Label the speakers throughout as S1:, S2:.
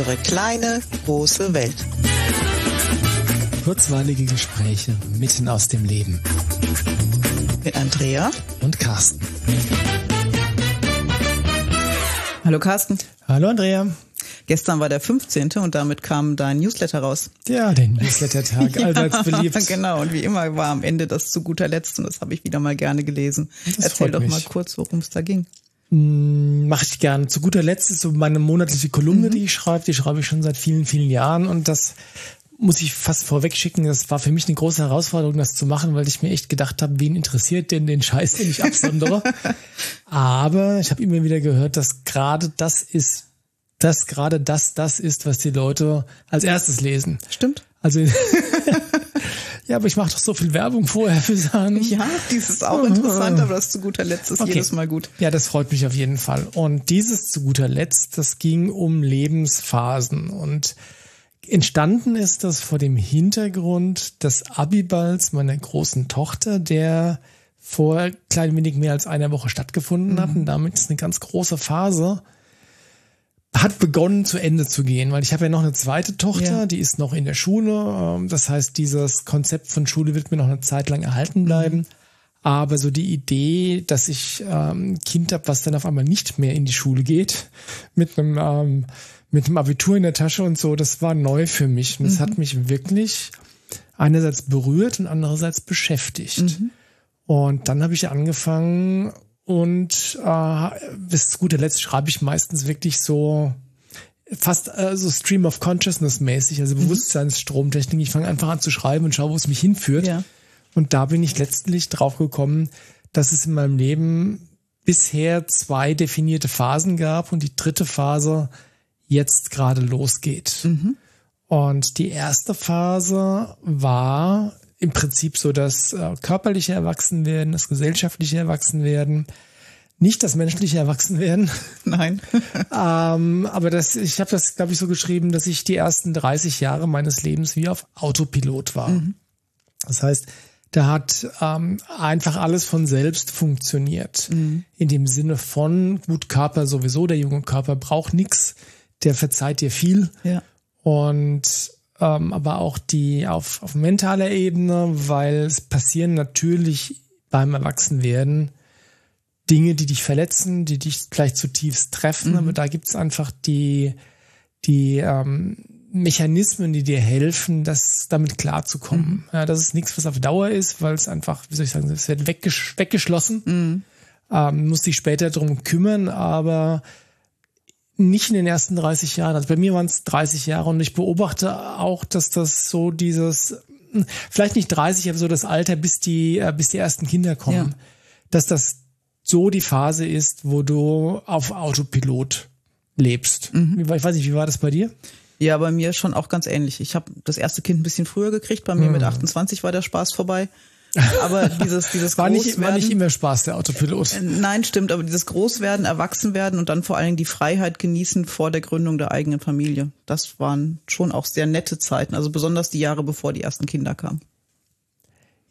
S1: Unsere kleine, große Welt.
S2: Kurzweilige Gespräche mitten aus dem Leben.
S1: Mit Andrea
S2: und Carsten.
S1: Hallo Carsten.
S2: Hallo Andrea.
S1: Gestern war der 15. und damit kam dein Newsletter raus.
S2: Ja, den Newsletter-Tag, allseits beliebt.
S1: genau, und wie immer war am Ende das zu guter Letzt und das habe ich wieder mal gerne gelesen. Das Erzähl doch mich. mal kurz, worum es da ging.
S2: Hm, Mache ich gerne. Zu guter Letzt ist so meine monatliche Kolumne, mhm. die ich schreibe. Die schreibe ich schon seit vielen, vielen Jahren und das muss ich fast vorweg schicken. Das war für mich eine große Herausforderung, das zu machen, weil ich mir echt gedacht habe, wen interessiert denn den Scheiß, den ich absondere? Aber ich habe immer wieder gehört, dass gerade das ist, dass gerade das das ist, was die Leute als erstes lesen.
S1: Stimmt.
S2: Also Ja, aber ich mache doch so viel Werbung vorher für Sachen.
S1: Ja, dies ist auch interessant, aber das zu guter Letzt ist okay. jedes Mal gut.
S2: Ja, das freut mich auf jeden Fall. Und dieses zu guter Letzt, das ging um Lebensphasen und entstanden ist das vor dem Hintergrund des Abiballs meiner großen Tochter, der vor klein wenig mehr als einer Woche stattgefunden mhm. hat. Und damit ist eine ganz große Phase hat begonnen zu Ende zu gehen, weil ich habe ja noch eine zweite Tochter, ja. die ist noch in der Schule. Ähm, das heißt, dieses Konzept von Schule wird mir noch eine Zeit lang erhalten bleiben. Mhm. Aber so die Idee, dass ich ähm, Kind habe, was dann auf einmal nicht mehr in die Schule geht, mit einem ähm, mit einem Abitur in der Tasche und so, das war neu für mich. Und das mhm. hat mich wirklich einerseits berührt und andererseits beschäftigt. Mhm. Und dann habe ich angefangen, und äh, bis guter Letzt schreibe ich meistens wirklich so fast äh, so Stream of Consciousness mäßig, also mhm. Bewusstseinsstromtechnik. Ich fange einfach an zu schreiben und schaue, wo es mich hinführt. Ja. Und da bin ich letztlich drauf gekommen, dass es in meinem Leben bisher zwei definierte Phasen gab und die dritte Phase jetzt gerade losgeht. Mhm. Und die erste Phase war im Prinzip so das äh, körperliche Erwachsenwerden, das gesellschaftliche Erwachsenwerden, nicht das menschliche Erwachsenwerden.
S1: Nein.
S2: ähm, aber das, ich habe das, glaube ich, so geschrieben, dass ich die ersten 30 Jahre meines Lebens wie auf Autopilot war. Mhm. Das heißt, da hat ähm, einfach alles von selbst funktioniert. Mhm. In dem Sinne von, gut, Körper sowieso, der junge Körper braucht nichts, der verzeiht dir viel. Ja. Und ähm, aber auch die auf, auf mentaler Ebene, weil es passieren natürlich beim Erwachsenwerden Dinge, die dich verletzen, die dich vielleicht zutiefst treffen, mhm. aber da gibt's einfach die, die ähm, Mechanismen, die dir helfen, das damit klarzukommen. Mhm. Ja, das ist nichts, was auf Dauer ist, weil es einfach, wie soll ich sagen, es wird weggesch weggeschlossen. Mhm. Ähm, muss dich später drum kümmern, aber nicht in den ersten 30 Jahren. Also bei mir waren es 30 Jahre und ich beobachte auch, dass das so dieses, hm, vielleicht nicht 30, aber so das Alter, bis die, äh, bis die ersten Kinder kommen, ja. dass das so die Phase ist, wo du auf Autopilot lebst. Mhm. Ich weiß nicht, wie war das bei dir?
S1: Ja, bei mir schon auch ganz ähnlich. Ich habe das erste Kind ein bisschen früher gekriegt. Bei mir mhm. mit 28 war der Spaß vorbei. Aber dieses, dieses
S2: war nicht, war nicht immer Spaß, der Autopilot.
S1: Äh, nein, stimmt, aber dieses Großwerden, Erwachsenwerden und dann vor allen Dingen die Freiheit genießen vor der Gründung der eigenen Familie. Das waren schon auch sehr nette Zeiten, also besonders die Jahre, bevor die ersten Kinder kamen.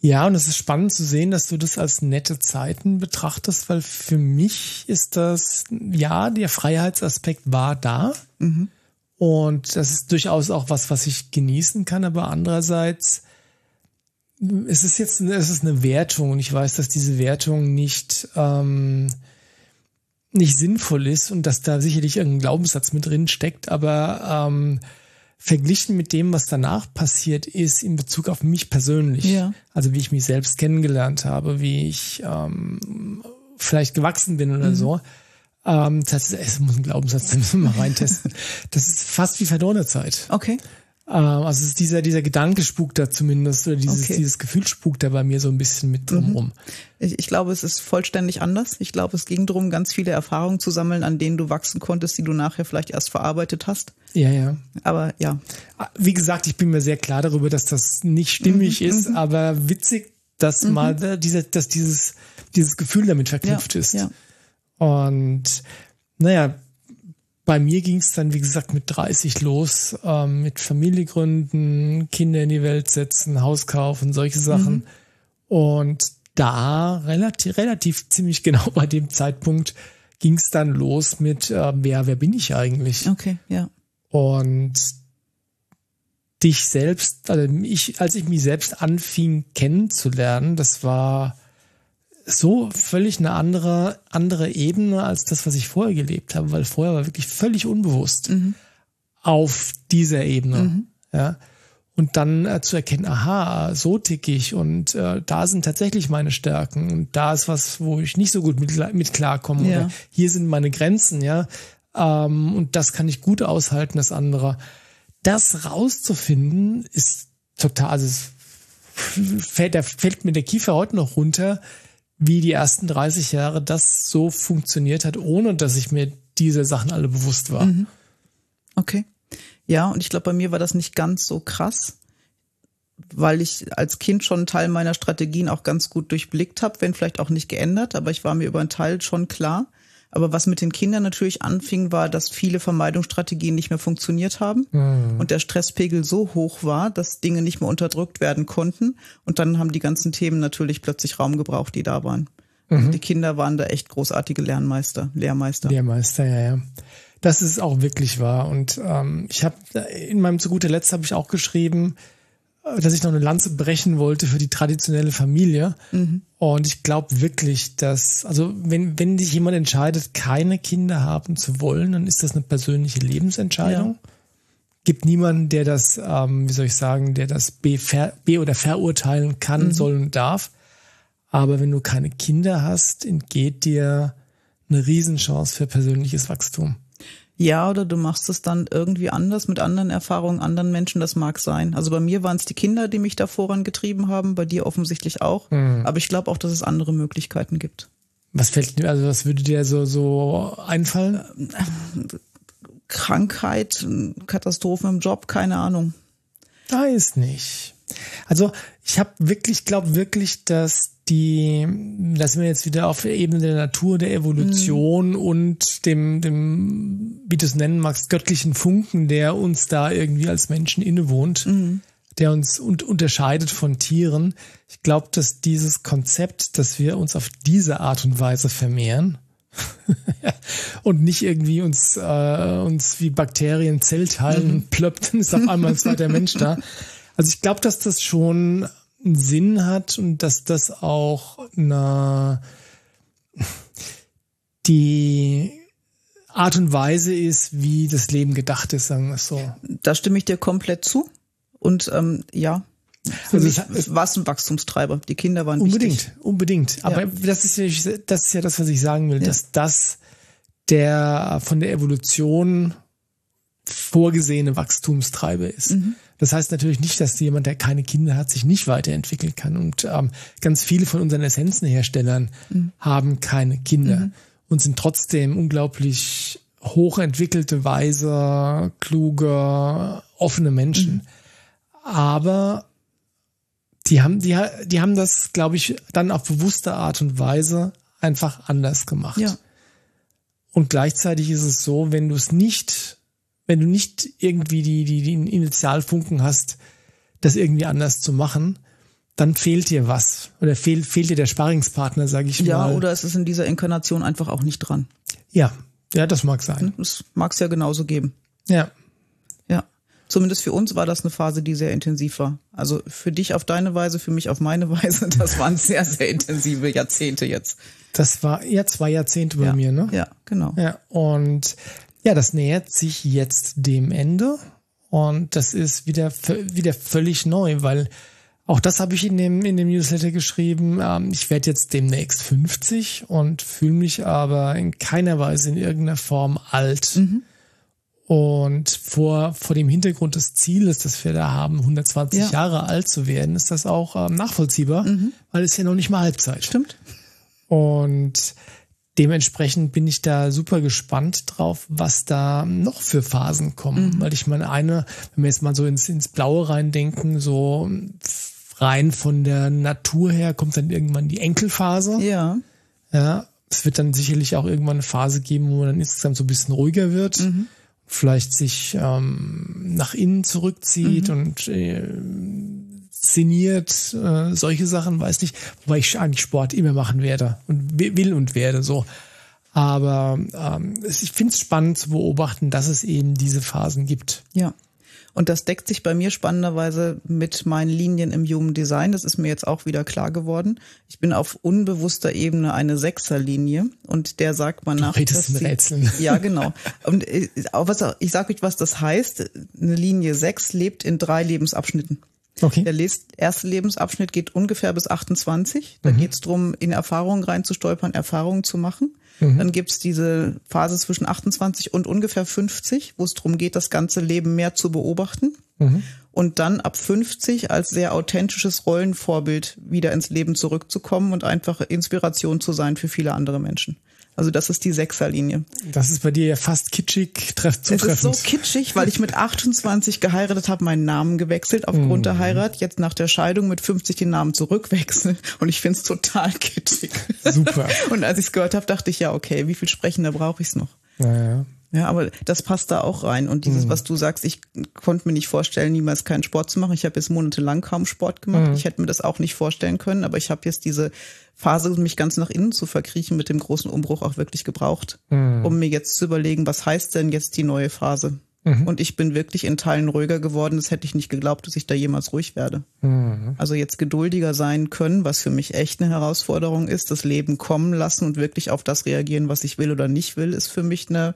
S2: Ja, und es ist spannend zu sehen, dass du das als nette Zeiten betrachtest, weil für mich ist das, ja, der Freiheitsaspekt war da. Mhm. Und das ist durchaus auch was, was ich genießen kann, aber andererseits es ist jetzt es ist eine Wertung und ich weiß, dass diese Wertung nicht ähm, nicht sinnvoll ist und dass da sicherlich irgendein Glaubenssatz mit drin steckt, aber ähm, verglichen mit dem, was danach passiert ist in Bezug auf mich persönlich, ja. also wie ich mich selbst kennengelernt habe, wie ich ähm, vielleicht gewachsen bin oder mhm. so. Ähm, das, heißt, es muss ein Glaubenssatz, den müssen wir mal reintesten. Das ist fast wie verdorrene Zeit.
S1: Okay.
S2: Ähm, also dieser, dieser Gedanke spukt da zumindest, oder dieses, okay. dieses Gefühl spukt da bei mir so ein bisschen mit drumherum. Mhm.
S1: Ich, ich glaube, es ist vollständig anders. Ich glaube, es ging darum, ganz viele Erfahrungen zu sammeln, an denen du wachsen konntest, die du nachher vielleicht erst verarbeitet hast.
S2: Ja, ja.
S1: Aber ja.
S2: Wie gesagt, ich bin mir sehr klar darüber, dass das nicht stimmig mhm, ist, mhm. aber witzig, dass mhm. mal dieser, dass dieses, dieses Gefühl damit verknüpft ja, ist. Ja. Und naja, bei mir ging es dann, wie gesagt, mit 30 los, ähm, mit Familie gründen, Kinder in die Welt setzen, Haus kaufen, solche Sachen. Mhm. Und da relativ, relativ ziemlich genau bei dem Zeitpunkt ging es dann los mit, äh, wer, wer bin ich eigentlich?
S1: Okay, ja.
S2: Und dich selbst, also ich, als ich mich selbst anfing kennenzulernen, das war so völlig eine andere, andere Ebene als das, was ich vorher gelebt habe, weil vorher war wirklich völlig unbewusst mhm. auf dieser Ebene. Mhm. Ja. Und dann äh, zu erkennen, aha, so tick ich und äh, da sind tatsächlich meine Stärken und da ist was, wo ich nicht so gut mit, mit klarkomme. Ja. Oder hier sind meine Grenzen, ja. Ähm, und das kann ich gut aushalten, das andere. Das rauszufinden ist total, also es fällt, da fällt mir der Kiefer heute noch runter, wie die ersten 30 Jahre das so funktioniert hat, ohne dass ich mir diese Sachen alle bewusst war. Mhm.
S1: Okay. Ja, und ich glaube, bei mir war das nicht ganz so krass, weil ich als Kind schon einen Teil meiner Strategien auch ganz gut durchblickt habe, wenn vielleicht auch nicht geändert, aber ich war mir über einen Teil schon klar. Aber was mit den Kindern natürlich anfing, war, dass viele Vermeidungsstrategien nicht mehr funktioniert haben mhm. und der Stresspegel so hoch war, dass Dinge nicht mehr unterdrückt werden konnten. Und dann haben die ganzen Themen natürlich plötzlich Raum gebraucht, die da waren. Also mhm. die Kinder waren da echt großartige Lernmeister, Lehrmeister.
S2: Lehrmeister, ja, ja. Das ist auch wirklich wahr. Und ähm, ich habe in meinem zu guter Letzt habe ich auch geschrieben, dass ich noch eine Lanze brechen wollte für die traditionelle Familie. Mhm. Und ich glaube wirklich, dass, also wenn, wenn sich jemand entscheidet, keine Kinder haben zu wollen, dann ist das eine persönliche Lebensentscheidung. Ja. Gibt niemanden, der das, ähm, wie soll ich sagen, der das be, be oder verurteilen kann, mhm. soll und darf. Aber wenn du keine Kinder hast, entgeht dir eine Riesenchance für persönliches Wachstum.
S1: Ja, oder du machst es dann irgendwie anders mit anderen Erfahrungen, anderen Menschen, das mag sein. Also bei mir waren es die Kinder, die mich da vorangetrieben haben, bei dir offensichtlich auch. Mhm. Aber ich glaube auch, dass es andere Möglichkeiten gibt.
S2: Was fällt also was würde dir so, so einfallen?
S1: Krankheit, Katastrophen im Job, keine Ahnung.
S2: Da ist nicht. Also ich habe wirklich, glaube wirklich, dass die, da sind wir jetzt wieder auf der Ebene der Natur, der Evolution mhm. und dem, dem, wie du es nennen magst, göttlichen Funken, der uns da irgendwie als Menschen innewohnt, mhm. der uns und unterscheidet von Tieren. Ich glaube, dass dieses Konzept, dass wir uns auf diese Art und Weise vermehren, und nicht irgendwie uns, äh, uns wie Bakterien Zellteilen mhm. und plöppt, ist auf einmal ein zweiter Mensch da. Also ich glaube, dass das schon einen Sinn hat und dass das auch eine, die Art und Weise ist, wie das Leben gedacht ist, sagen wir es so.
S1: Da stimme ich dir komplett zu. Und ähm, ja, für also mich war es ein Wachstumstreiber. Die Kinder waren
S2: unbedingt,
S1: wichtig.
S2: Unbedingt, Aber ja. das ist ja, das ist ja das, was ich sagen will, ja. dass das der von der Evolution vorgesehene Wachstumstreiber ist. Mhm. Das heißt natürlich nicht, dass jemand, der keine Kinder hat, sich nicht weiterentwickeln kann. Und ähm, ganz viele von unseren Essenzenherstellern mhm. haben keine Kinder mhm. und sind trotzdem unglaublich hochentwickelte, weise, kluge, offene Menschen. Mhm. Aber die haben, die, die haben das, glaube ich, dann auf bewusste Art und Weise einfach anders gemacht. Ja. Und gleichzeitig ist es so, wenn du es nicht wenn du nicht irgendwie die, die, die Initialfunken hast, das irgendwie anders zu machen, dann fehlt dir was. Oder fehlt, fehlt dir der Sparingspartner, sage ich
S1: ja,
S2: mal.
S1: Ja, oder es ist in dieser Inkarnation einfach auch nicht dran.
S2: Ja, ja, das mag sein.
S1: Das mag es ja genauso geben.
S2: Ja.
S1: Ja. Zumindest für uns war das eine Phase, die sehr intensiv war. Also für dich auf deine Weise, für mich auf meine Weise. Das waren sehr, sehr intensive Jahrzehnte jetzt.
S2: Das war ja zwei Jahrzehnte bei
S1: ja.
S2: mir, ne?
S1: Ja, genau.
S2: Ja, und ja, das nähert sich jetzt dem Ende und das ist wieder, wieder völlig neu, weil auch das habe ich in dem, in dem Newsletter geschrieben. Ähm, ich werde jetzt demnächst 50 und fühle mich aber in keiner Weise in irgendeiner Form alt. Mhm. Und vor, vor dem Hintergrund des Zieles, das wir da haben, 120 ja. Jahre alt zu werden, ist das auch ähm, nachvollziehbar, mhm. weil es ja noch nicht mal Halbzeit.
S1: Stimmt.
S2: Und dementsprechend bin ich da super gespannt drauf, was da noch für Phasen kommen. Mhm. Weil ich meine, eine, wenn wir jetzt mal so ins, ins Blaue reindenken, so rein von der Natur her kommt dann irgendwann die Enkelphase.
S1: Ja.
S2: Ja. Es wird dann sicherlich auch irgendwann eine Phase geben, wo man dann insgesamt so ein bisschen ruhiger wird. Mhm. Vielleicht sich ähm, nach innen zurückzieht mhm. und äh, szeniert, äh, solche Sachen, weiß nicht, wobei ich eigentlich Sport immer machen werde und will und werde so. Aber ähm, ich finde es spannend zu beobachten, dass es eben diese Phasen gibt.
S1: Ja. Und das deckt sich bei mir spannenderweise mit meinen Linien im Human Design. Das ist mir jetzt auch wieder klar geworden. Ich bin auf unbewusster Ebene eine Sechserlinie und der sagt man nach.
S2: Das in Rätseln.
S1: Ja, genau. Und äh, auch was, ich sage euch, was das heißt. Eine Linie sechs lebt in drei Lebensabschnitten. Okay. Der erste Lebensabschnitt geht ungefähr bis 28. Da mhm. geht es darum, in Erfahrungen reinzustolpern, Erfahrungen zu machen. Mhm. Dann gibt's diese Phase zwischen 28 und ungefähr 50, wo es darum geht, das ganze Leben mehr zu beobachten. Mhm. Und dann ab 50 als sehr authentisches Rollenvorbild wieder ins Leben zurückzukommen und einfach Inspiration zu sein für viele andere Menschen. Also das ist die Sechserlinie.
S2: Das ist bei dir ja fast kitschig zutreffend.
S1: Es ist so kitschig, weil ich mit 28 geheiratet habe, meinen Namen gewechselt aufgrund mm. der Heirat, jetzt nach der Scheidung mit 50 den Namen zurückwechseln und ich finde es total kitschig.
S2: Super.
S1: und als ich es gehört habe, dachte ich ja, okay, wie viel Sprechender brauche ich es noch?
S2: Naja.
S1: Ja, aber das passt da auch rein. Und dieses, mhm. was du sagst, ich konnte mir nicht vorstellen, niemals keinen Sport zu machen. Ich habe jetzt monatelang kaum Sport gemacht. Mhm. Ich hätte mir das auch nicht vorstellen können, aber ich habe jetzt diese Phase, mich ganz nach innen zu verkriechen, mit dem großen Umbruch auch wirklich gebraucht, mhm. um mir jetzt zu überlegen, was heißt denn jetzt die neue Phase? Mhm. Und ich bin wirklich in Teilen ruhiger geworden. Das hätte ich nicht geglaubt, dass ich da jemals ruhig werde. Mhm. Also jetzt geduldiger sein können, was für mich echt eine Herausforderung ist. Das Leben kommen lassen und wirklich auf das reagieren, was ich will oder nicht will, ist für mich eine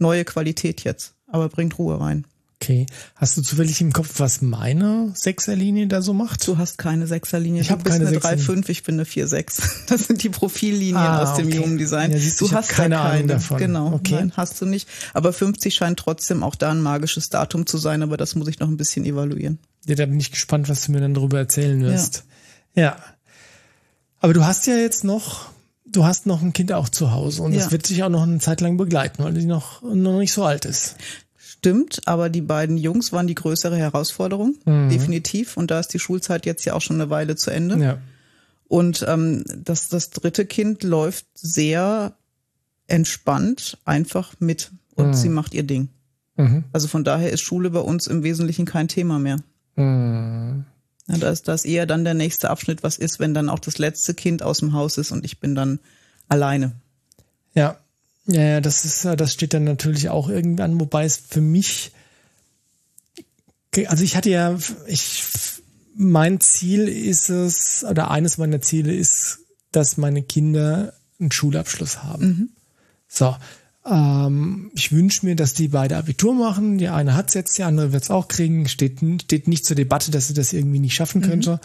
S1: neue Qualität jetzt, aber bringt Ruhe rein.
S2: Okay. Hast du zufällig im Kopf, was meine Sechserlinie da so macht?
S1: Du hast keine Sechserlinie.
S2: Ich habe keine
S1: eine 3,5, ich bin eine 4,6. Das sind die Profillinien ah, aus dem okay. Human Design.
S2: Ja, du, du hast keine, ja keine Ahnung davon.
S1: Genau. Okay. Nein, hast du nicht. Aber 50 scheint trotzdem auch da ein magisches Datum zu sein, aber das muss ich noch ein bisschen evaluieren.
S2: Ja, da bin ich gespannt, was du mir dann darüber erzählen wirst. Ja. ja. Aber du hast ja jetzt noch du hast noch ein Kind auch zu Hause und ja. das wird sich auch noch eine Zeit lang begleiten, weil die noch, noch nicht so alt ist.
S1: Stimmt, aber die beiden Jungs waren die größere Herausforderung, mhm. definitiv. Und da ist die Schulzeit jetzt ja auch schon eine Weile zu Ende.
S2: Ja.
S1: Und ähm, das, das dritte Kind läuft sehr entspannt einfach mit und mhm. sie macht ihr Ding. Mhm. Also von daher ist Schule bei uns im Wesentlichen kein Thema mehr. Mhm. Ja, da ist das eher dann der nächste Abschnitt, was ist, wenn dann auch das letzte Kind aus dem Haus ist und ich bin dann alleine.
S2: Ja, ja, das ist, das steht dann natürlich auch irgendwann, wobei es für mich, also ich hatte ja, ich, mein Ziel ist es, oder eines meiner Ziele ist, dass meine Kinder einen Schulabschluss haben. Mhm. So, ähm, ich wünsche mir, dass die beide Abitur machen. Die eine hat es jetzt, die andere wird es auch kriegen. Steht, steht nicht zur Debatte, dass sie das irgendwie nicht schaffen könnte.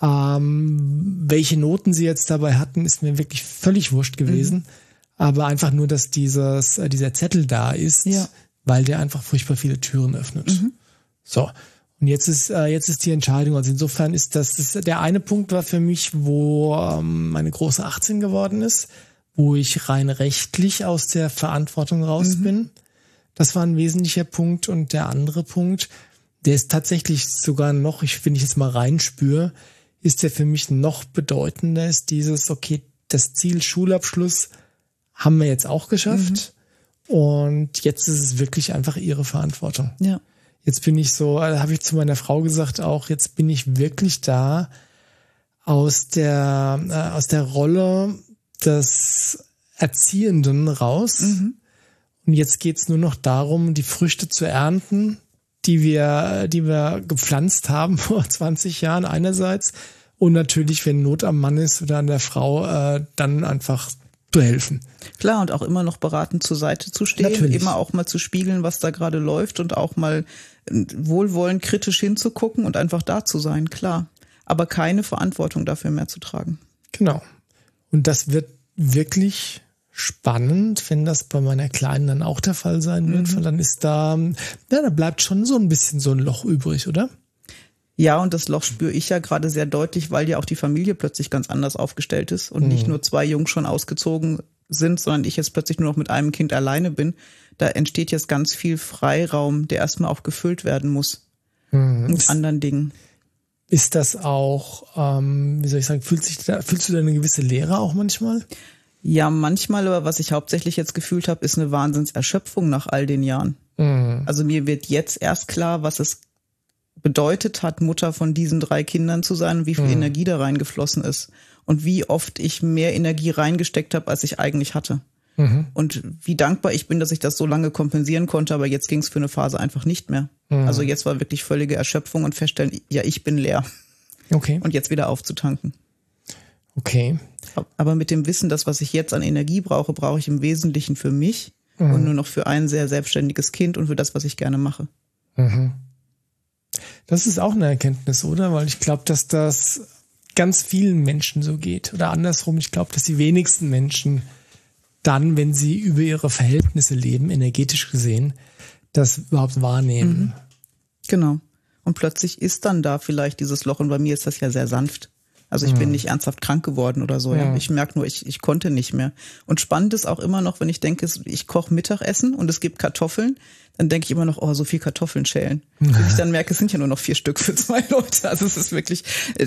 S2: Mhm. Ähm, welche Noten sie jetzt dabei hatten, ist mir wirklich völlig wurscht gewesen. Mhm. Aber einfach nur, dass dieses, äh, dieser Zettel da ist, ja. weil der einfach furchtbar viele Türen öffnet. Mhm. So. Und jetzt ist, äh, jetzt ist die Entscheidung. Also insofern ist das, das der eine Punkt war für mich, wo ähm, meine große 18 geworden ist wo ich rein rechtlich aus der Verantwortung raus mhm. bin. Das war ein wesentlicher Punkt. Und der andere Punkt, der ist tatsächlich sogar noch, ich finde ich jetzt mal reinspüre, ist der für mich noch bedeutender, ist dieses, okay, das Ziel Schulabschluss haben wir jetzt auch geschafft. Mhm. Und jetzt ist es wirklich einfach ihre Verantwortung.
S1: Ja.
S2: Jetzt bin ich so, äh, habe ich zu meiner Frau gesagt, auch jetzt bin ich wirklich da aus der, äh, aus der Rolle des Erziehenden raus. Mhm. Und jetzt geht's nur noch darum, die Früchte zu ernten, die wir, die wir gepflanzt haben vor 20 Jahren einerseits. Und natürlich, wenn Not am Mann ist oder an der Frau, äh, dann einfach zu helfen.
S1: Klar, und auch immer noch beratend zur Seite zu stehen, Natürlich. immer auch mal zu spiegeln, was da gerade läuft und auch mal äh, wohlwollend kritisch hinzugucken und einfach da zu sein, klar. Aber keine Verantwortung dafür mehr zu tragen.
S2: Genau. Und das wird wirklich spannend, wenn das bei meiner Kleinen dann auch der Fall sein wird, mhm. weil dann ist da, ja, da bleibt schon so ein bisschen so ein Loch übrig, oder?
S1: Ja, und das Loch spüre ich ja gerade sehr deutlich, weil ja auch die Familie plötzlich ganz anders aufgestellt ist und mhm. nicht nur zwei Jungs schon ausgezogen sind, sondern ich jetzt plötzlich nur noch mit einem Kind alleine bin. Da entsteht jetzt ganz viel Freiraum, der erstmal auch gefüllt werden muss. Mhm. Mit anderen Dingen.
S2: Ist das auch, ähm, wie soll ich sagen, fühlt sich da, fühlst du da eine gewisse Leere auch manchmal?
S1: Ja, manchmal, aber was ich hauptsächlich jetzt gefühlt habe, ist eine Wahnsinnserschöpfung nach all den Jahren. Mhm. Also mir wird jetzt erst klar, was es bedeutet hat, Mutter von diesen drei Kindern zu sein und wie viel mhm. Energie da reingeflossen ist. Und wie oft ich mehr Energie reingesteckt habe, als ich eigentlich hatte. Mhm. Und wie dankbar ich bin, dass ich das so lange kompensieren konnte, aber jetzt ging es für eine Phase einfach nicht mehr. Mhm. Also jetzt war wirklich völlige Erschöpfung und feststellen, ja, ich bin leer.
S2: Okay.
S1: Und jetzt wieder aufzutanken.
S2: Okay.
S1: Aber mit dem Wissen, das, was ich jetzt an Energie brauche, brauche ich im Wesentlichen für mich mhm. und nur noch für ein sehr selbstständiges Kind und für das, was ich gerne mache. Mhm.
S2: Das ist auch eine Erkenntnis, oder? Weil ich glaube, dass das ganz vielen Menschen so geht. Oder andersrum, ich glaube, dass die wenigsten Menschen dann, wenn sie über ihre Verhältnisse leben, energetisch gesehen, das überhaupt wahrnehmen. Mhm.
S1: Genau. Und plötzlich ist dann da vielleicht dieses Loch und bei mir ist das ja sehr sanft. Also ich mhm. bin nicht ernsthaft krank geworden oder so. Ja. Ich merke nur, ich, ich konnte nicht mehr. Und spannend ist auch immer noch, wenn ich denke, ich koche Mittagessen und es gibt Kartoffeln, dann denke ich immer noch, oh, so viel Kartoffeln schälen. Bis ich dann merke, es sind ja nur noch vier Stück für zwei Leute. Also es ist wirklich,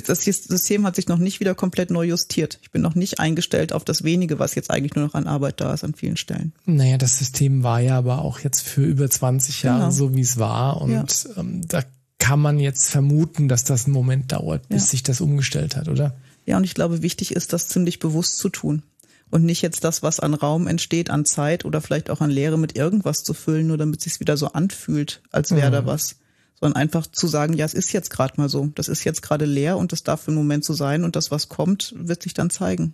S1: das System hat sich noch nicht wieder komplett neu justiert. Ich bin noch nicht eingestellt auf das wenige, was jetzt eigentlich nur noch an Arbeit da ist an vielen Stellen.
S2: Naja, das System war ja aber auch jetzt für über 20 Jahre genau. so, wie es war. Und ja. ähm, da kann man jetzt vermuten, dass das einen Moment dauert, bis ja. sich das umgestellt hat, oder?
S1: Ja, und ich glaube, wichtig ist, das ziemlich bewusst zu tun. Und nicht jetzt das, was an Raum entsteht, an Zeit oder vielleicht auch an Leere mit irgendwas zu füllen, nur damit es sich wieder so anfühlt, als wäre mhm. da was. Sondern einfach zu sagen, ja, es ist jetzt gerade mal so. Das ist jetzt gerade leer und das darf für einen Moment so sein und das, was kommt, wird sich dann zeigen.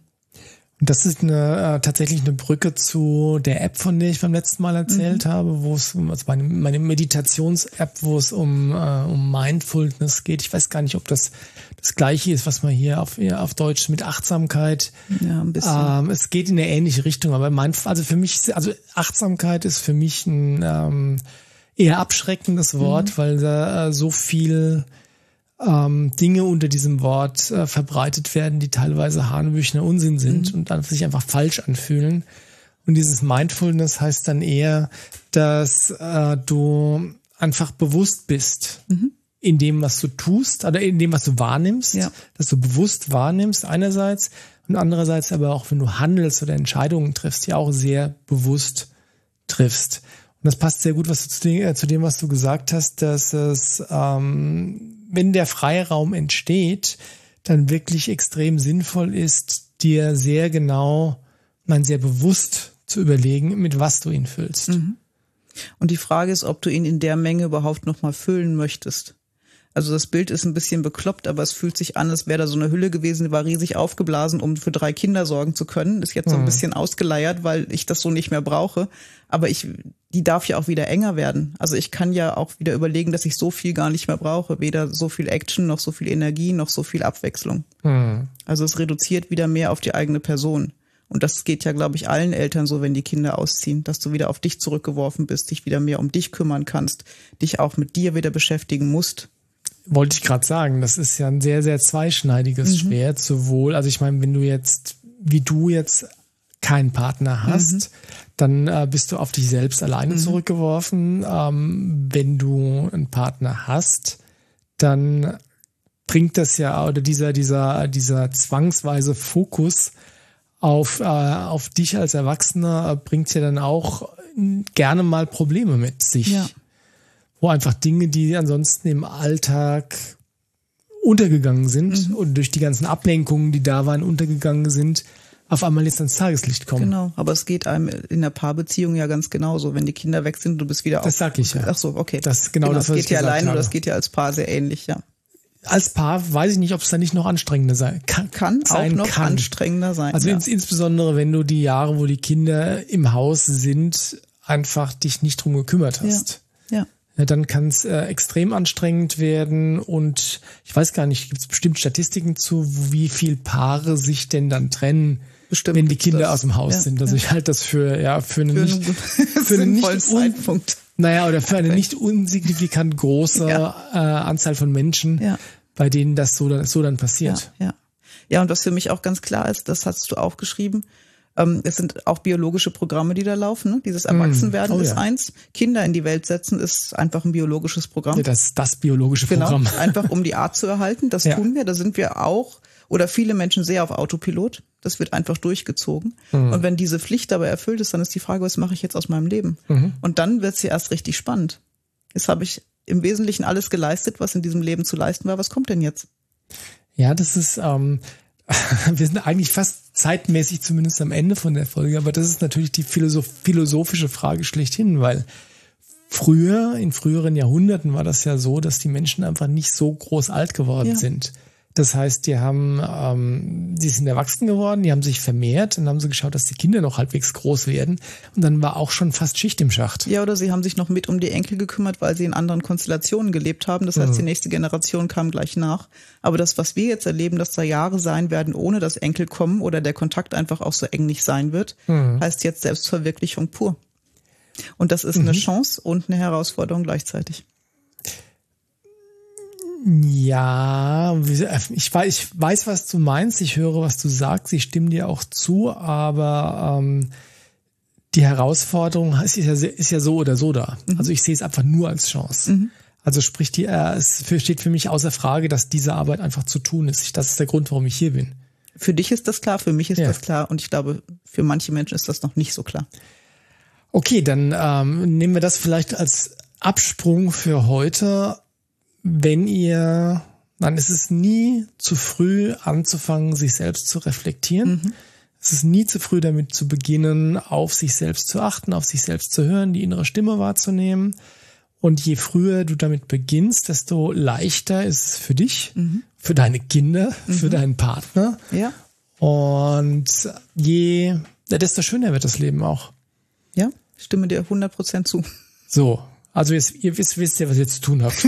S2: Das ist eine, äh, tatsächlich eine Brücke zu der App, von der ich beim letzten Mal erzählt mhm. habe, wo es, also meine, meine Meditations-App, wo es um, äh, um Mindfulness geht. Ich weiß gar nicht, ob das das gleiche ist, was man hier auf, auf Deutsch mit Achtsamkeit.
S1: Ja, ein bisschen. Ähm,
S2: es geht in eine ähnliche Richtung, aber mein, also für mich, also Achtsamkeit ist für mich ein ähm, eher abschreckendes Wort, mhm. weil da äh, so viel ähm, Dinge unter diesem Wort äh, verbreitet werden, die teilweise hanebüchner Unsinn sind mhm. und dann sich einfach falsch anfühlen. Und dieses Mindfulness heißt dann eher, dass äh, du einfach bewusst bist mhm. in dem, was du tust oder in dem, was du wahrnimmst, ja. dass du bewusst wahrnimmst einerseits und andererseits aber auch, wenn du handelst oder Entscheidungen triffst, ja auch sehr bewusst triffst. Und das passt sehr gut was du zu, dem, äh, zu dem, was du gesagt hast, dass es ähm, wenn der Freiraum entsteht, dann wirklich extrem sinnvoll ist, dir sehr genau, man sehr bewusst zu überlegen, mit was du ihn füllst. Mhm.
S1: Und die Frage ist, ob du ihn in der Menge überhaupt nochmal füllen möchtest. Also das Bild ist ein bisschen bekloppt, aber es fühlt sich an, als wäre da so eine Hülle gewesen, die war riesig aufgeblasen, um für drei Kinder sorgen zu können. Ist jetzt so ein mhm. bisschen ausgeleiert, weil ich das so nicht mehr brauche. Aber ich, die darf ja auch wieder enger werden. Also ich kann ja auch wieder überlegen, dass ich so viel gar nicht mehr brauche. Weder so viel Action, noch so viel Energie, noch so viel Abwechslung. Mhm. Also es reduziert wieder mehr auf die eigene Person. Und das geht ja, glaube ich, allen Eltern so, wenn die Kinder ausziehen, dass du wieder auf dich zurückgeworfen bist, dich wieder mehr um dich kümmern kannst, dich auch mit dir wieder beschäftigen musst
S2: wollte ich gerade sagen, das ist ja ein sehr, sehr zweischneidiges mhm. Schwert. Sowohl, also ich meine, wenn du jetzt, wie du jetzt keinen Partner hast, mhm. dann äh, bist du auf dich selbst alleine mhm. zurückgeworfen. Ähm, wenn du einen Partner hast, dann bringt das ja, oder dieser, dieser, dieser zwangsweise Fokus auf, äh, auf dich als Erwachsener bringt ja dann auch gerne mal Probleme mit sich. Ja wo einfach Dinge, die ansonsten im Alltag untergegangen sind mhm. und durch die ganzen Ablenkungen, die da waren, untergegangen sind, auf einmal jetzt ans Tageslicht kommen.
S1: Genau, aber es geht einem in der Paarbeziehung ja ganz genauso. Wenn die Kinder weg sind, du bist wieder
S2: auf. Das sag ich ja.
S1: Ach so, okay.
S2: Das genau, genau das,
S1: was geht ja alleine oder das geht ja als Paar sehr ähnlich, ja.
S2: Als Paar weiß ich nicht, ob es da nicht noch anstrengender sein kann.
S1: Kann sein, auch noch kann. anstrengender sein.
S2: Also ja. ins, insbesondere, wenn du die Jahre, wo die Kinder im Haus sind, einfach dich nicht drum gekümmert hast.
S1: Ja. ja
S2: dann kann es äh, extrem anstrengend werden und ich weiß gar nicht, gibt es bestimmt Statistiken zu, wie viel Paare sich denn dann trennen, Bestimmt wenn die Kinder das, aus dem Haus ja, sind. Also ja. ich halte das für ja für einen für nicht für einen nicht Zeitpunkt. Naja, oder für eine nicht unsignifikant große ja. äh, Anzahl von Menschen, ja. bei denen das so, so dann passiert.
S1: Ja, ja. ja, und was für mich auch ganz klar ist, das hast du auch geschrieben, ähm, es sind auch biologische Programme, die da laufen. Ne? Dieses hm. Erwachsenwerden oh, ist ja. eins. Kinder in die Welt setzen ist einfach ein biologisches Programm.
S2: Das das biologische genau, Programm.
S1: Genau, einfach um die Art zu erhalten. Das ja. tun wir. Da sind wir auch oder viele Menschen sehr auf Autopilot. Das wird einfach durchgezogen. Mhm. Und wenn diese Pflicht dabei erfüllt ist, dann ist die Frage, was mache ich jetzt aus meinem Leben? Mhm. Und dann wird es ja erst richtig spannend. Jetzt habe ich im Wesentlichen alles geleistet, was in diesem Leben zu leisten war. Was kommt denn jetzt?
S2: Ja, das ist ähm, wir sind eigentlich fast zeitmäßig zumindest am Ende von der Folge, aber das ist natürlich die philosoph philosophische Frage schlechthin, weil früher, in früheren Jahrhunderten war das ja so, dass die Menschen einfach nicht so groß alt geworden ja. sind. Das heißt, die haben, ähm, die sind erwachsen geworden, die haben sich vermehrt und haben sie geschaut, dass die Kinder noch halbwegs groß werden. Und dann war auch schon fast Schicht im Schacht.
S1: Ja, oder sie haben sich noch mit um die Enkel gekümmert, weil sie in anderen Konstellationen gelebt haben. Das heißt, mhm. die nächste Generation kam gleich nach. Aber das, was wir jetzt erleben, dass da Jahre sein werden, ohne dass Enkel kommen oder der Kontakt einfach auch so eng nicht sein wird, mhm. heißt jetzt Selbstverwirklichung pur. Und das ist mhm. eine Chance und eine Herausforderung gleichzeitig.
S2: Ja, ich weiß, ich weiß, was du meinst. Ich höre, was du sagst. Ich stimme dir auch zu, aber ähm, die Herausforderung ist ja, ist ja so oder so da. Mhm. Also ich sehe es einfach nur als Chance. Mhm. Also sprich, die, äh, es steht für mich außer Frage, dass diese Arbeit einfach zu tun ist. Das ist der Grund, warum ich hier bin.
S1: Für dich ist das klar, für mich ist ja. das klar und ich glaube, für manche Menschen ist das noch nicht so klar.
S2: Okay, dann ähm, nehmen wir das vielleicht als Absprung für heute wenn ihr, dann ist es nie zu früh anzufangen, sich selbst zu reflektieren. Mhm. Es ist nie zu früh damit zu beginnen, auf sich selbst zu achten, auf sich selbst zu hören, die innere Stimme wahrzunehmen. Und je früher du damit beginnst, desto leichter ist es für dich, mhm. für deine Kinder, mhm. für deinen Partner.
S1: Ja.
S2: Und je, desto schöner wird das Leben auch.
S1: Ja, stimme dir 100% zu.
S2: So, also ihr, ihr wisst, wisst ja, was ihr zu tun habt.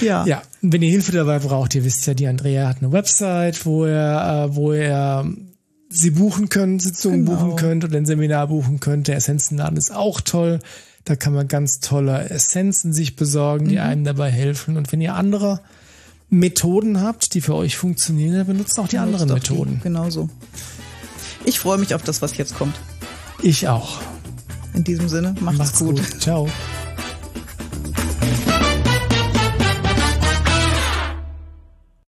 S2: ja. Ja, wenn ihr Hilfe dabei braucht, ihr wisst ja, die Andrea hat eine Website, wo ihr, äh, wo ihr sie buchen könnt, Sitzungen genau. buchen könnt oder ein Seminar buchen könnt. Der Essenzenladen ist auch toll. Da kann man ganz tolle Essenzen sich besorgen, die mhm. einem dabei helfen. Und wenn ihr andere Methoden habt, die für euch funktionieren, dann benutzt auch die benutzt anderen Methoden.
S1: Die. Genauso. Ich freue mich auf das, was jetzt kommt.
S2: Ich auch.
S1: In diesem Sinne, macht's, macht's gut.
S2: gut. Ciao.